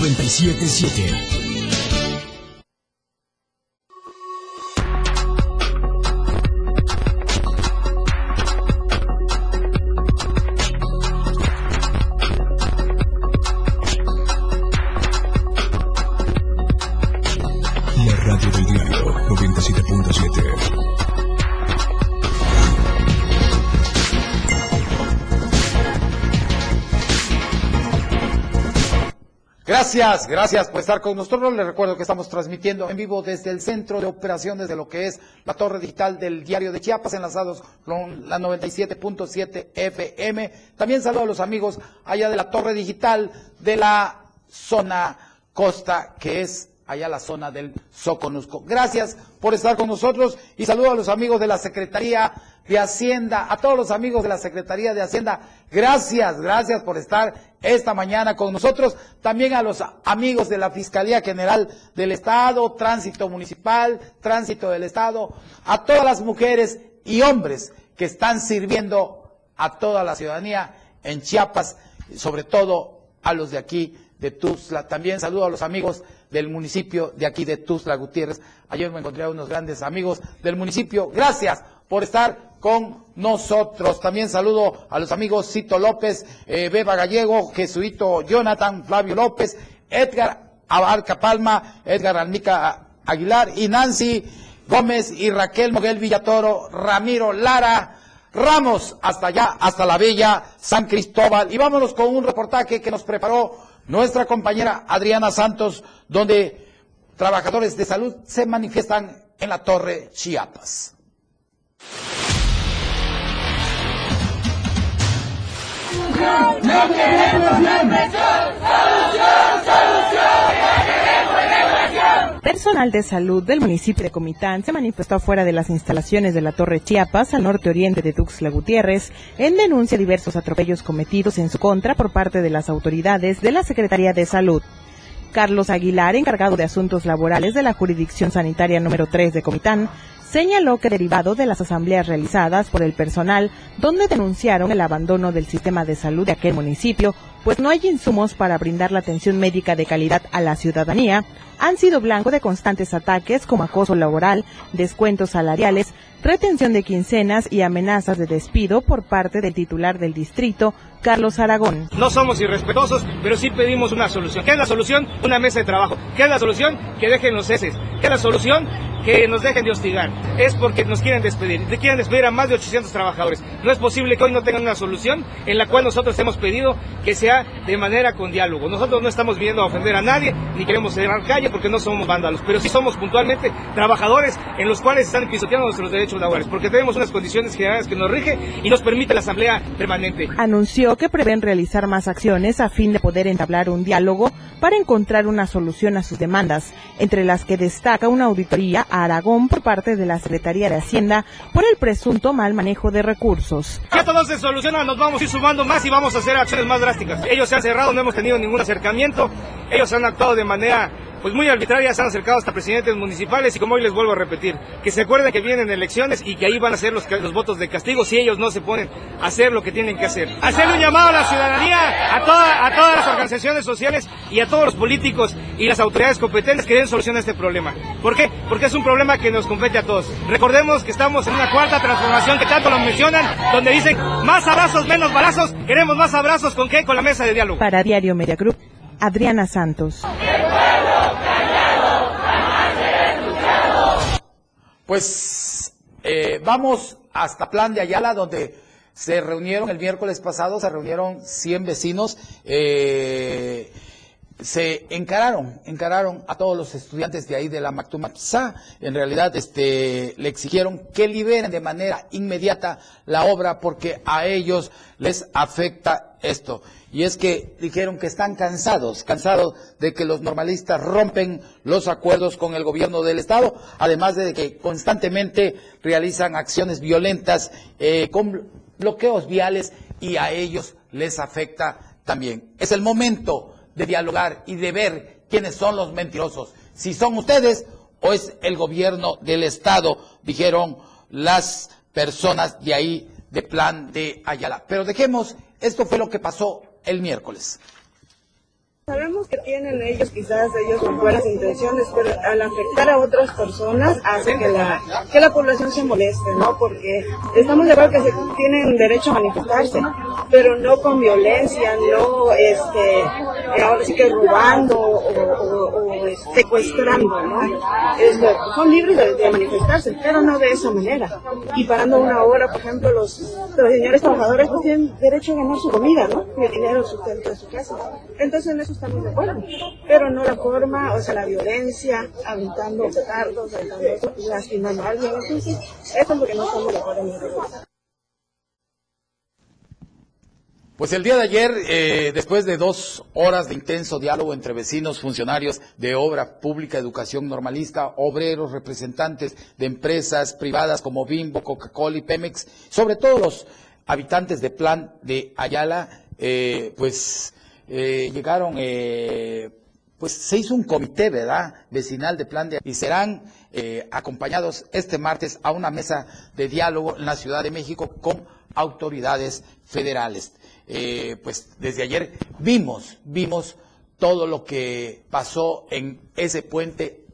977 Gracias, gracias por estar con nosotros. Les recuerdo que estamos transmitiendo en vivo desde el centro de operaciones de lo que es la torre digital del diario de Chiapas, enlazados con la 97.7 FM. También saludo a los amigos allá de la torre digital de la zona costa, que es allá la zona del Soconusco. Gracias por estar con nosotros y saludo a los amigos de la Secretaría de Hacienda, a todos los amigos de la Secretaría de Hacienda. Gracias, gracias por estar esta mañana con nosotros. También a los amigos de la Fiscalía General del Estado, Tránsito Municipal, Tránsito del Estado, a todas las mujeres y hombres que están sirviendo a toda la ciudadanía en Chiapas, sobre todo a los de aquí de Tuzla. También saludo a los amigos del municipio de aquí de Tuzla Gutiérrez. Ayer me encontré a unos grandes amigos del municipio. Gracias por estar con nosotros. También saludo a los amigos Cito López, eh, Beba Gallego, Jesuito Jonathan, Flavio López, Edgar Abarca Palma, Edgar Almica Aguilar y Nancy Gómez y Raquel Moguel Villatoro, Ramiro Lara, Ramos, hasta allá, hasta la bella San Cristóbal. Y vámonos con un reportaje que nos preparó nuestra compañera Adriana Santos, donde trabajadores de salud se manifiestan en la Torre Chiapas. Personal de salud del municipio de Comitán se manifestó afuera de las instalaciones de la Torre Chiapas, al norte oriente de Tuxtla Gutiérrez, en denuncia de diversos atropellos cometidos en su contra por parte de las autoridades de la Secretaría de Salud. Carlos Aguilar, encargado de asuntos laborales de la jurisdicción sanitaria número 3 de Comitán, señaló que derivado de las asambleas realizadas por el personal, donde denunciaron el abandono del sistema de salud de aquel municipio, pues no hay insumos para brindar la atención médica de calidad a la ciudadanía, han sido blanco de constantes ataques como acoso laboral, descuentos salariales, retención de quincenas y amenazas de despido por parte del titular del distrito, Carlos Aragón. No somos irrespetuosos, pero sí pedimos una solución. ¿Qué es la solución? Una mesa de trabajo. ¿Qué es la solución? Que dejen los ceses. ¿Qué es la solución? Que nos dejen de hostigar. Es porque nos quieren despedir. Quieren despedir a más de 800 trabajadores. No es posible que hoy no tengan una solución en la cual nosotros hemos pedido que sea de manera con diálogo. Nosotros no estamos viendo a ofender a nadie, ni queremos cerrar calle porque no somos vándalos, pero sí somos puntualmente trabajadores en los cuales están pisoteando nuestros derechos laborales, porque tenemos unas condiciones generales que nos rige y nos permite la asamblea permanente. Anunció que prevén realizar más acciones a fin de poder entablar un diálogo para encontrar una solución a sus demandas, entre las que destaca una auditoría a Aragón por parte de la Secretaría de Hacienda por el presunto mal manejo de recursos. Si esto no se soluciona, nos vamos a ir sumando más y vamos a hacer acciones más drásticas. Ellos se han cerrado, no hemos tenido ningún acercamiento, ellos han actuado de manera pues muy arbitrarias, se han acercado hasta presidentes municipales y como hoy les vuelvo a repetir, que se acuerden que vienen elecciones y que ahí van a ser los, los votos de castigo si ellos no se ponen a hacer lo que tienen que hacer. Hacer un llamado a la ciudadanía, a, toda, a todas las organizaciones sociales y a todos los políticos y las autoridades competentes que den solución a este problema. ¿Por qué? Porque es un problema que nos compete a todos. Recordemos que estamos en una cuarta transformación que tanto lo mencionan, donde dicen más abrazos, menos balazos, queremos más abrazos, ¿con qué? Con la mesa de diálogo. Para Diario Media Group, Adriana Santos. Pues eh, vamos hasta Plan de Ayala, donde se reunieron el miércoles pasado, se reunieron 100 vecinos. Eh, se encararon, encararon a todos los estudiantes de ahí de la Mactumatzá. En realidad, este, le exigieron que liberen de manera inmediata la obra porque a ellos les afecta esto. Y es que dijeron que están cansados, cansados de que los normalistas rompen los acuerdos con el gobierno del Estado, además de que constantemente realizan acciones violentas eh, con bloqueos viales y a ellos les afecta también. Es el momento de dialogar y de ver quiénes son los mentirosos, si son ustedes o es el gobierno del Estado, dijeron las personas de ahí de plan de Ayala. Pero dejemos, esto fue lo que pasó el miércoles. Sabemos que tienen ellos, quizás ellos con buenas intenciones, pero al afectar a otras personas hace que la, que la población se moleste, ¿no? Porque estamos de acuerdo que tienen derecho a manifestarse, pero no con violencia, no, este, ahora sí que robando o, secuestrando, ¿no? son libres de, manifestarse, pero no de esa manera. Y parando una hora, por ejemplo, los, los señores trabajadores pues tienen derecho a ganar su comida, ¿no? Y el dinero, sustento de su casa. Entonces en eso estamos de acuerdo, pero no la forma, o sea, la violencia, aventando petardos, aventando, lastimando a alguien, entonces eso es lo que no estamos de acuerdo en Pues el día de ayer, eh, después de dos horas de intenso diálogo entre vecinos, funcionarios de obra pública, educación normalista, obreros, representantes de empresas privadas como Bimbo, Coca-Cola y Pemex, sobre todo los habitantes de Plan de Ayala, eh, pues eh, llegaron, eh, pues se hizo un comité, ¿verdad?, vecinal de plan de... y serán eh, acompañados este martes a una mesa de diálogo en la Ciudad de México con autoridades federales. pues desde ayer vimos, vimos todo lo que pasó en ese puente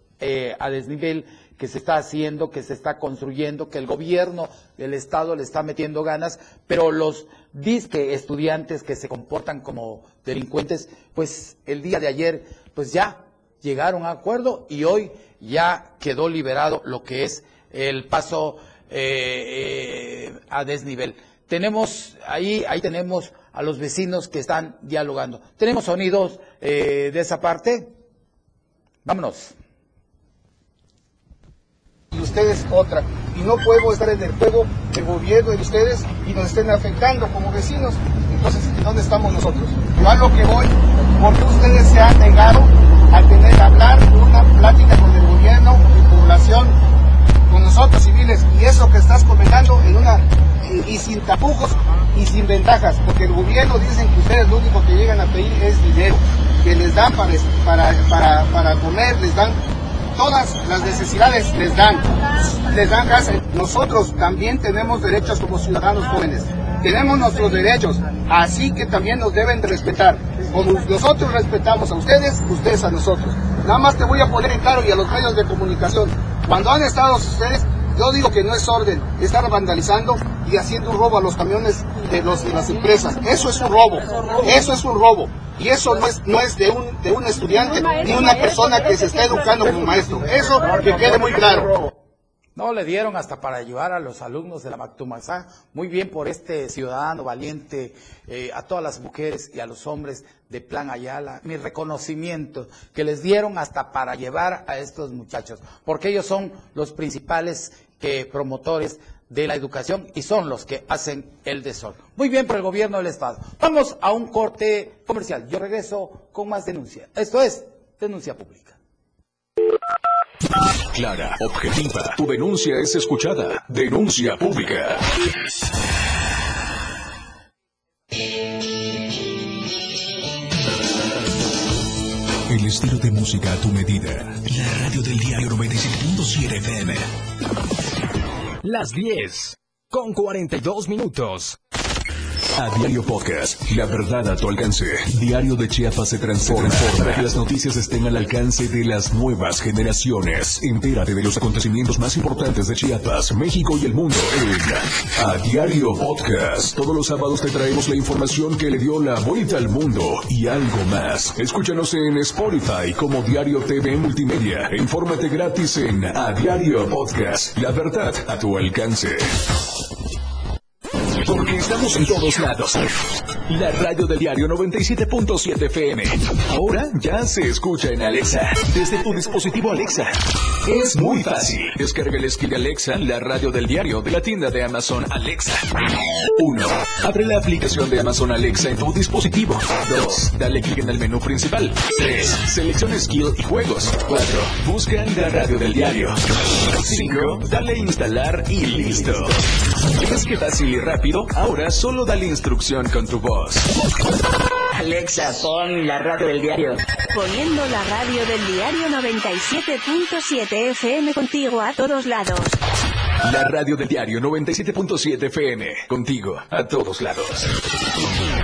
a desnivel que se está haciendo, que se está construyendo, que el gobierno del Estado le está metiendo ganas, pero los disque estudiantes que se comportan como delincuentes, pues el día de ayer, pues ya llegaron a acuerdo y hoy ya quedó liberado lo que es el paso eh, eh, a desnivel. Tenemos ahí, ahí tenemos a los vecinos que están dialogando. ¿Tenemos sonidos eh, de esa parte? Vámonos y ustedes otra. Y no podemos estar en el juego del gobierno de ustedes y nos estén afectando como vecinos. Entonces, ¿dónde estamos nosotros? Yo a lo que voy, porque ustedes se han negado a tener, a hablar una plática con el gobierno y población, con nosotros civiles, y eso que estás comentando en una, y, sin tapujos y sin ventajas, porque el gobierno dicen que ustedes lo único que llegan a pedir es dinero, que les dan para, para, para, para comer, les dan todas las necesidades les dan, les dan gas. Nosotros también tenemos derechos como ciudadanos jóvenes, tenemos nuestros derechos, así que también nos deben de respetar. Como nosotros respetamos a ustedes, ustedes a nosotros. Nada más te voy a poner en claro y a los medios de comunicación. Cuando han estado ustedes, yo digo que no es orden estar vandalizando y haciendo un robo a los camiones de, los, de las empresas. Eso es un robo. Eso es un robo. Y eso no es, no es de, un, de un estudiante ni una persona que se está educando como maestro. Eso que quede muy claro. No, le dieron hasta para ayudar a los alumnos de la Mactumazá. Muy bien por este ciudadano valiente, eh, a todas las mujeres y a los hombres de Plan Ayala. Mi reconocimiento que les dieron hasta para llevar a estos muchachos, porque ellos son los principales promotores de la educación y son los que hacen el desorden. Muy bien por el gobierno del Estado. Vamos a un corte comercial. Yo regreso con más denuncia. Esto es denuncia pública. Clara, objetiva. Tu denuncia es escuchada. Denuncia pública. El estilo de música a tu medida. La radio del diario 97.7 FM. Las 10 con 42 minutos. A Diario Podcast, la verdad a tu alcance. Diario de Chiapas se transforma para que las noticias estén al alcance de las nuevas generaciones. Entérate de los acontecimientos más importantes de Chiapas, México y el mundo en A Diario Podcast. Todos los sábados te traemos la información que le dio la vuelta al mundo y algo más. Escúchanos en Spotify como Diario TV Multimedia. Infórmate gratis en A Diario Podcast. La verdad a tu alcance. Estamos en todos lados. La radio del diario 97.7 FM. Ahora ya se escucha en Alexa. Desde tu dispositivo Alexa. Es muy fácil. Descarga el skill de Alexa, la radio del diario de la tienda de Amazon Alexa. 1. Abre la aplicación de Amazon Alexa en tu dispositivo. 2. Dale clic en el menú principal. 3. Selecciona skill y juegos. 4. Busca la radio del diario. 5. Dale instalar y listo. ¿Ves qué fácil y rápido? Ahora solo dale instrucción con tu voz. Alexa, pon la radio del diario. Poniendo la radio del diario 97.7 FM contigo a todos lados. La radio del diario 97.7 FM. Contigo a todos lados.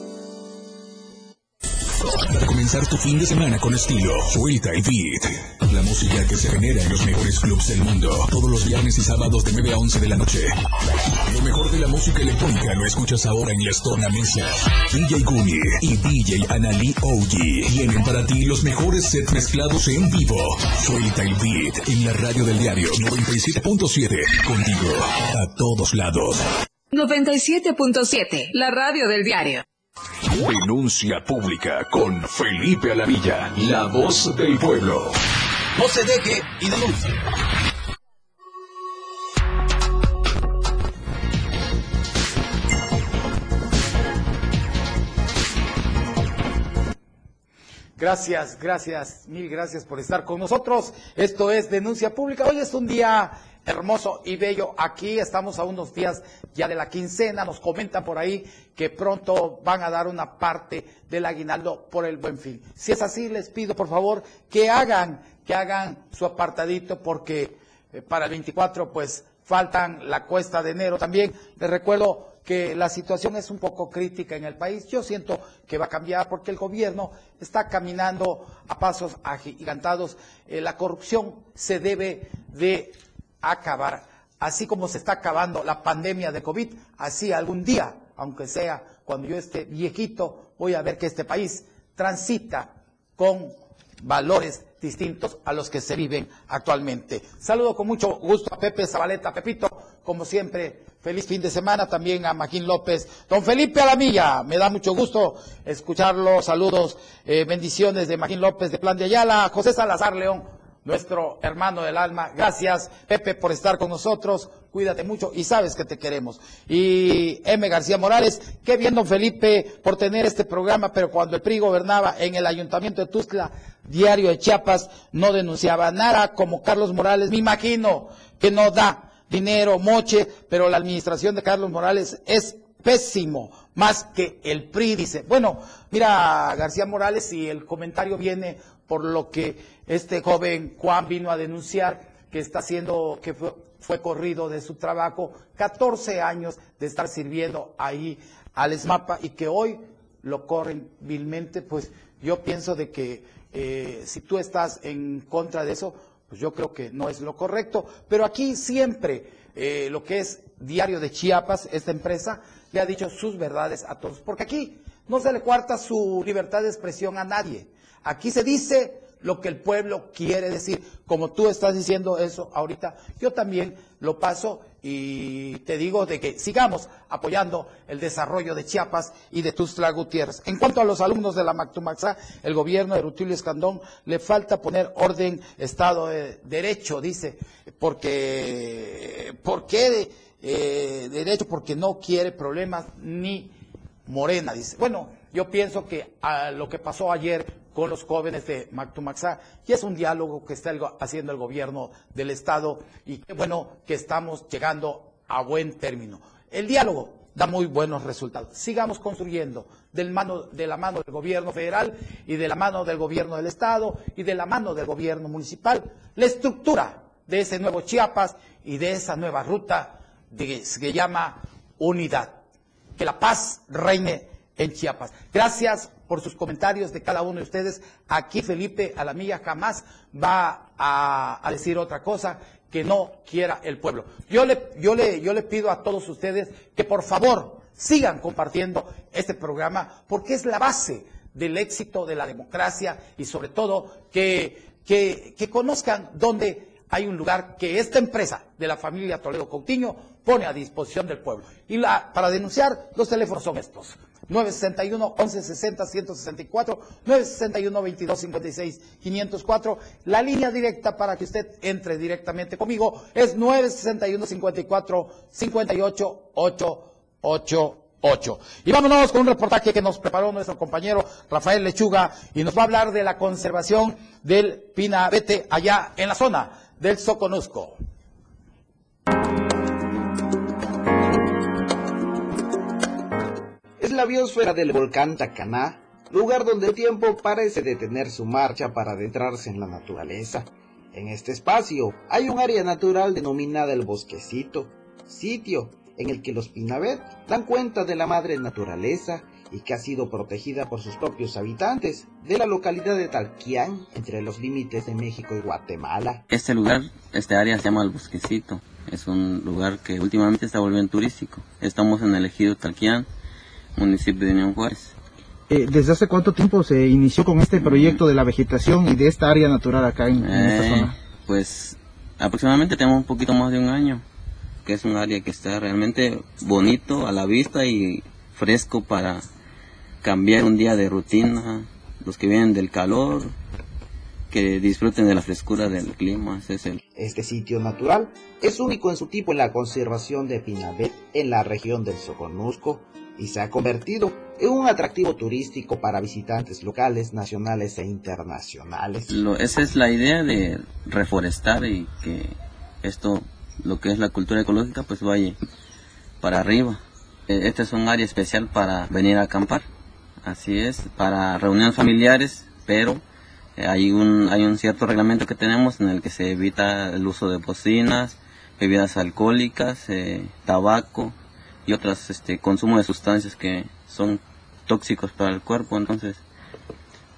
Para comenzar tu fin de semana con estilo, suelta y beat. La música que se genera en los mejores clubs del mundo. Todos los viernes y sábados de 9 a 11 de la noche. Lo mejor de la música electrónica lo escuchas ahora en las tornamesas. DJ Guni y DJ Anali Oji tienen para ti los mejores sets mezclados en vivo. Suelta el beat en la radio del diario 97.7. Contigo a todos lados. 97.7, la radio del diario. Denuncia pública con Felipe Alamilla, la voz del pueblo. No se deje y denuncie. Gracias, gracias, mil gracias por estar con nosotros. Esto es Denuncia Pública. Hoy es un día hermoso y bello. Aquí estamos a unos días ya de la quincena. Nos comentan por ahí que pronto van a dar una parte del aguinaldo por el buen fin. Si es así, les pido por favor que hagan, que hagan su apartadito porque eh, para el 24 pues faltan la cuesta de enero también. Les recuerdo que la situación es un poco crítica en el país. Yo siento que va a cambiar porque el gobierno está caminando a pasos agigantados. Eh, la corrupción se debe de acabar. Así como se está acabando la pandemia de COVID, así algún día, aunque sea cuando yo esté viejito, voy a ver que este país transita con valores distintos a los que se viven actualmente. Saludo con mucho gusto a Pepe Zabaleta. Pepito, como siempre, feliz fin de semana también a Magín López. Don Felipe Alamilla, me da mucho gusto escucharlo. Saludos, eh, bendiciones de Magín López de Plan de Ayala. José Salazar León, nuestro hermano del alma. Gracias, Pepe, por estar con nosotros. Cuídate mucho y sabes que te queremos. Y M. García Morales, qué bien, don Felipe, por tener este programa, pero cuando el PRI gobernaba en el ayuntamiento de Tuzla, diario de Chiapas, no denunciaba nada como Carlos Morales. Me imagino que no da dinero, moche, pero la administración de Carlos Morales es pésimo, más que el PRI, dice. Bueno, mira, García Morales, y el comentario viene por lo que este joven Juan vino a denunciar que está haciendo, que fue, fue corrido de su trabajo, 14 años de estar sirviendo ahí al ESMAPA y que hoy lo corren vilmente, pues yo pienso de que eh, si tú estás en contra de eso, pues yo creo que no es lo correcto. Pero aquí siempre eh, lo que es Diario de Chiapas, esta empresa, le ha dicho sus verdades a todos. Porque aquí no se le cuarta su libertad de expresión a nadie. Aquí se dice lo que el pueblo quiere decir. Como tú estás diciendo eso ahorita, yo también lo paso y te digo de que sigamos apoyando el desarrollo de Chiapas y de Tuxtla Gutiérrez. En cuanto a los alumnos de la Mactumaxá, el gobierno de Rutilio Escandón le falta poner orden, Estado de Derecho, dice, porque, ¿por qué eh, derecho? Porque no quiere problemas ni Morena, dice. Bueno, yo pienso que a lo que pasó ayer con los jóvenes de Mactumaxá. Y es un diálogo que está haciendo el gobierno del Estado y qué bueno que estamos llegando a buen término. El diálogo da muy buenos resultados. Sigamos construyendo de la mano del gobierno federal y de la mano del gobierno del Estado y de la mano del gobierno municipal la estructura de ese nuevo Chiapas y de esa nueva ruta que se llama unidad. Que la paz reine en Chiapas. Gracias por sus comentarios de cada uno de ustedes. Aquí Felipe Alamilla jamás va a, decir otra cosa que no quiera el pueblo. Yo le, pido a todos ustedes que por favor sigan compartiendo este programa porque es la base del éxito de la democracia y sobre todo que, que, que conozcan dónde hay un lugar que esta empresa de la familia Toledo Coutinho pone a disposición del pueblo. Y la, para denunciar, los teléfonos son estos. 961 1160 164 961 2256 504 la línea directa para que usted entre directamente conmigo es 961 54 58 888 y vámonos con un reportaje que nos preparó nuestro compañero Rafael Lechuga y nos va a hablar de la conservación del pinabete allá en la zona del Soconusco. La biosfera del volcán Tacaná, lugar donde el tiempo parece detener su marcha para adentrarse en la naturaleza. En este espacio hay un área natural denominada el Bosquecito, sitio en el que los Pinabet dan cuenta de la madre naturaleza y que ha sido protegida por sus propios habitantes de la localidad de Talquián, entre los límites de México y Guatemala. Este lugar, este área se llama El Bosquecito. Es un lugar que últimamente está volviendo turístico. Estamos en el ejido Talquián, municipio de Unión Juárez. Eh, ¿Desde hace cuánto tiempo se inició con este proyecto de la vegetación y de esta área natural acá en, esta eh, zona? Pues aproximadamente tenemos un poquito más de un año, que es un área que está realmente bonito a la vista y fresco para cambiar un día de rutina, los que vienen del calor, que disfruten de la frescura del clima. es el... Este sitio natural es único en su tipo en la conservación de Pinabet en la región del Soconusco y se ha convertido en un atractivo turístico para visitantes locales, nacionales e internacionales. Lo, esa es la idea de reforestar y que esto, lo que es la cultura ecológica, pues vaya para arriba. E, este es un área especial para venir a acampar. Así es, para reuniones familiares, pero eh, hay un, hay un cierto reglamento que tenemos en el que se evita el uso de bocinas, bebidas alcohólicas, eh, tabaco y otros este, consumo de sustancias que son tóxicos para el cuerpo. Entonces,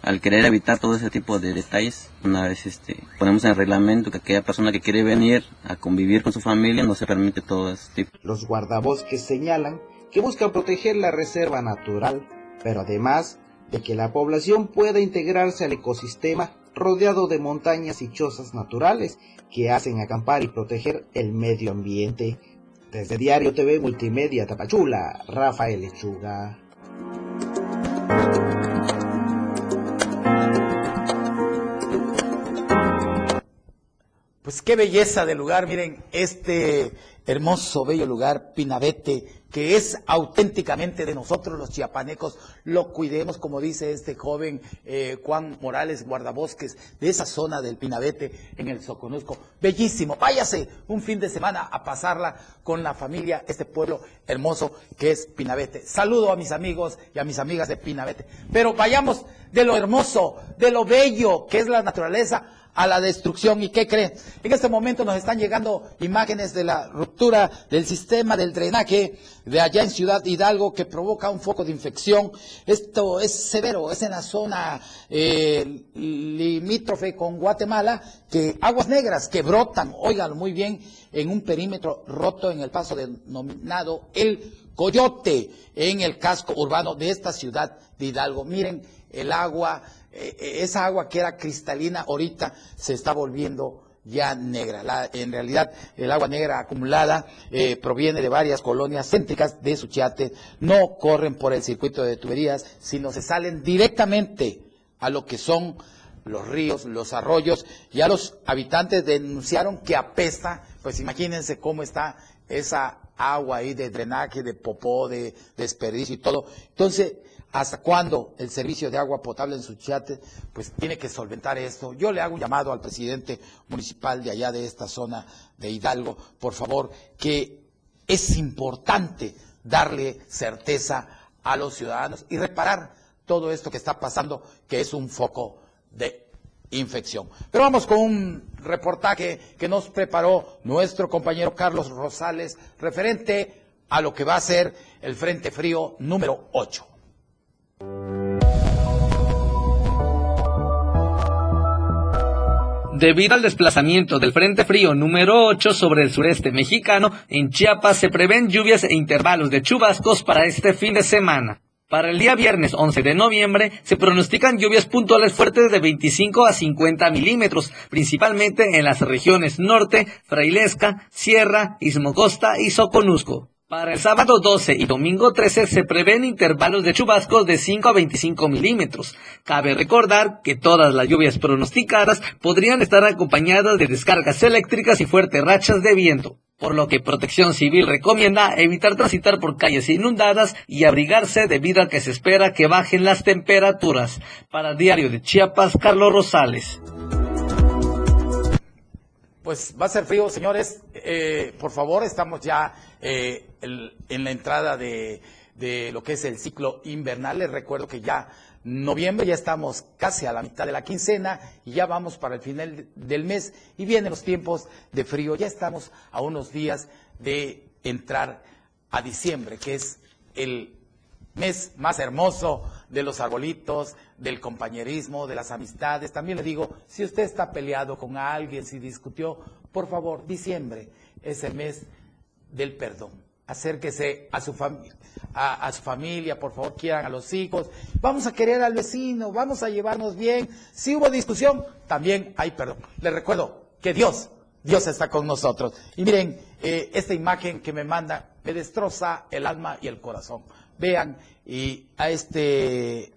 al querer evitar todo ese tipo de detalles, una vez este, ponemos en el reglamento que aquella persona que quiere venir a convivir con su familia no se permite todo ese tipo. Los guardabosques señalan que buscan proteger la reserva natural pero además de que la población pueda integrarse al ecosistema rodeado de montañas y chozas naturales que hacen acampar y proteger el medio ambiente. Desde Diario TV Multimedia Tapachula, Rafael Lechuga. Pues qué belleza de lugar, miren, este hermoso, bello lugar, Pinabete, que es auténticamente de nosotros los chiapanecos, lo cuidemos, como dice este joven eh, Juan Morales, guardabosques de esa zona del Pinabete en el Soconusco. Bellísimo, váyase un fin de semana a pasarla con la familia, este pueblo hermoso que es Pinabete. Saludo a mis amigos y a mis amigas de Pinabete. Pero vayamos de lo hermoso, de lo bello que es la naturaleza a la destrucción. ¿Y qué creen? En este momento nos están llegando imágenes de la ruptura del sistema del drenaje de allá en Ciudad Hidalgo que provoca un foco de infección. Esto es severo, es en la zona eh, limítrofe con Guatemala, que aguas negras que brotan, oigan muy bien, en un perímetro roto en el paso denominado El Coyote, en el casco urbano de esta ciudad de Hidalgo. Miren el agua esa agua que era cristalina ahorita se está volviendo ya negra. La- en realidad, el agua negra acumulada eh, proviene de varias colonias céntricas de Suchiate. No corren por el circuito de tuberías, sino se salen directamente a lo que son los ríos, los arroyos. Ya los habitantes denunciaron que apesta. Pues imagínense cómo está esa agua ahí de drenaje, de popó, de desperdicio y todo. Entonces, ¿hasta cuándo el servicio de agua potable en Suchiate pues tiene que solventar esto? Yo le hago un llamado al presidente municipal de allá de esta zona de Hidalgo, por favor, que es importante darle certeza a los ciudadanos y reparar todo esto que está pasando, que es un foco de infección. Pero vamos con un reportaje que nos preparó nuestro compañero Carlos Rosales, referente a lo que va a ser el Frente Frío número 8. Debido al desplazamiento del Frente Frío número 8 sobre el sureste mexicano, en Chiapas se prevén lluvias e intervalos de chubascos para este fin de semana. Para el día viernes 11 de noviembre se pronostican lluvias puntuales fuertes de 25 a 50 milímetros, principalmente en las regiones norte, Frailesca, Sierra, Istmocosta y Soconusco. Para el sábado 12 y domingo 13 se prevén intervalos de chubascos de 5 a 25 milímetros. Cabe recordar que todas las lluvias pronosticadas podrían estar acompañadas de descargas eléctricas y fuertes rachas de viento, por lo que Protección Civil recomienda evitar transitar por calles inundadas y abrigarse debido a que se espera que bajen las temperaturas. Para Diario de Chiapas, Carlos Rosales. Pues va a ser frío, señores. Eh, por favor, estamos ya eh, en la entrada de lo que es el ciclo invernal. Les recuerdo que ya noviembre, ya estamos casi a la mitad de la quincena y ya vamos para el final del mes y vienen los tiempos de frío. Ya estamos a unos días de entrar a diciembre, que es el mes más hermoso de los arbolitos, del compañerismo, de las amistades. También le digo, si usted está peleado con alguien, si discutió, por favor, diciembre es el mes del perdón. Acérquese a su, a, a su familia, por favor, quieran a los hijos. Vamos a querer al vecino, vamos a llevarnos bien. Si hubo discusión, también hay perdón. Les recuerdo que Dios, Dios está con nosotros. Y miren, eh, esta imagen que me manda me destroza el alma y el corazón. Vean, y a este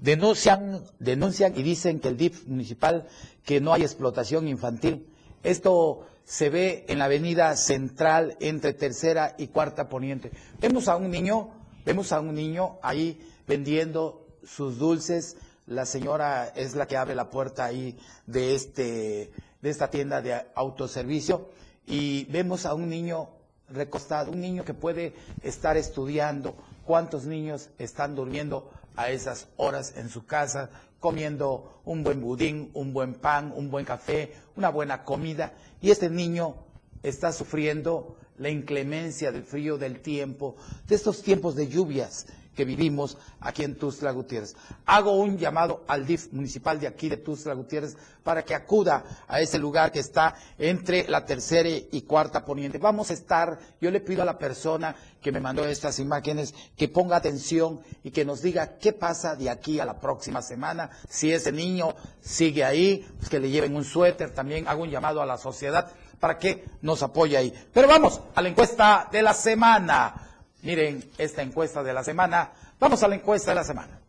denuncian, denuncian y dicen que el DIF municipal que no hay explotación infantil. Esto se ve en la avenida central entre tercera y cuarta poniente. Vemos a un niño, vemos a un niño ahí vendiendo sus dulces. La señora es la que abre la puerta ahí de este, de esta tienda de autoservicio y vemos a un niño recostado, un niño que puede estar estudiando. ¿Cuántos niños están durmiendo a esas horas en su casa, comiendo un buen budín, un buen pan, un buen café, una buena comida? Y este niño está sufriendo la inclemencia del frío del tiempo, de estos tiempos de lluvias que vivimos aquí en Tuxtla Gutiérrez. Hago un llamado al DIF municipal de aquí de Tuxtla Gutiérrez para que acuda a ese lugar que está entre la tercera y cuarta poniente. Vamos a estar, yo le pido a la persona que me mandó estas imágenes que ponga atención y que nos diga qué pasa de aquí a la próxima semana. Si ese niño sigue ahí, pues que le lleven un suéter. También hago un llamado a la sociedad para que nos apoye ahí. Pero vamos a la encuesta de la semana. Miren esta encuesta de la semana. Vamos a la encuesta de la semana.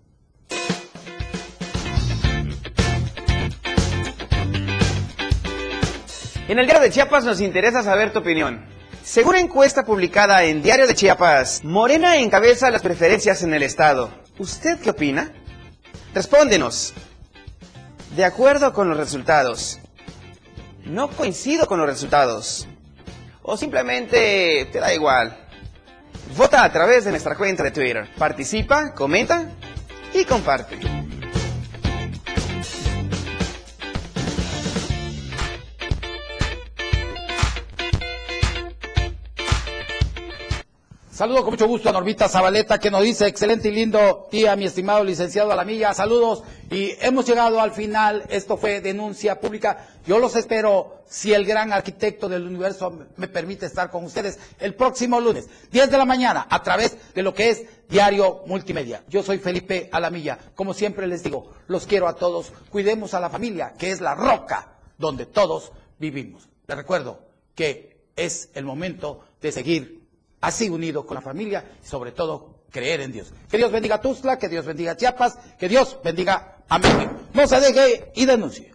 En el diario de Chiapas nos interesa saber tu opinión. Según encuesta publicada en Diario de Chiapas, Morena encabeza las preferencias en el Estado. ¿Usted qué opina? Respóndenos. De acuerdo con los resultados. No coincido con los resultados. O simplemente te da igual. Vota a través de nuestra cuenta de Twitter. Participa, comenta y comparte. Saludo con mucho gusto a Normita Zabaleta que nos dice excelente y lindo día, mi estimado licenciado Alamilla. Saludos y hemos llegado al final. Esto fue denuncia pública. Yo los espero si el gran arquitecto del universo me permite estar con ustedes el próximo lunes, 10 de la mañana, a través de lo que es Diario Multimedia. Yo soy Felipe Alamilla. Como siempre les digo, los quiero a todos. Cuidemos a la familia, que es la roca donde todos vivimos. Les recuerdo que es el momento de seguir así unido con la familia y sobre todo creer en Dios. Que Dios bendiga a Tuzla, que Dios bendiga a Chiapas, que Dios bendiga a México. No se deje y denuncie.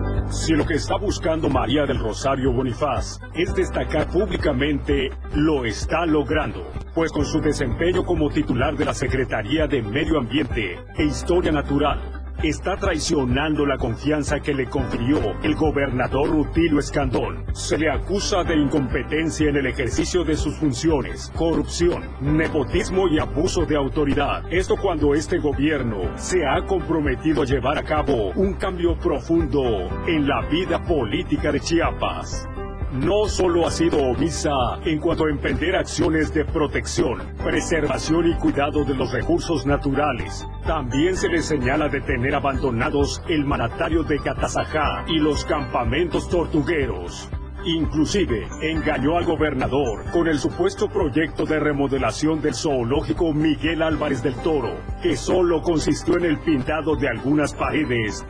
Si lo que está buscando María del Rosario Bonifaz es destacar públicamente, lo está logrando, pues con su desempeño como titular de la Secretaría de Medio Ambiente e Historia Natural, está traicionando la confianza que le confirió el gobernador Rutilio Escandón. Se le acusa de incompetencia en el ejercicio de sus funciones, corrupción, nepotismo y abuso de autoridad. Esto cuando este gobierno se ha comprometido a llevar a cabo un cambio profundo en la vida política de Chiapas no solo ha sido omisa en cuanto a emprender acciones de protección, preservación y cuidado de los recursos naturales, también se le señala de tener abandonados el manatario de Catazajá y los campamentos tortugueros. Inclusive engañó al gobernador con el supuesto proyecto de remodelación del zoológico Miguel Álvarez del Toro, que solo consistió en el pintado de algunas paredes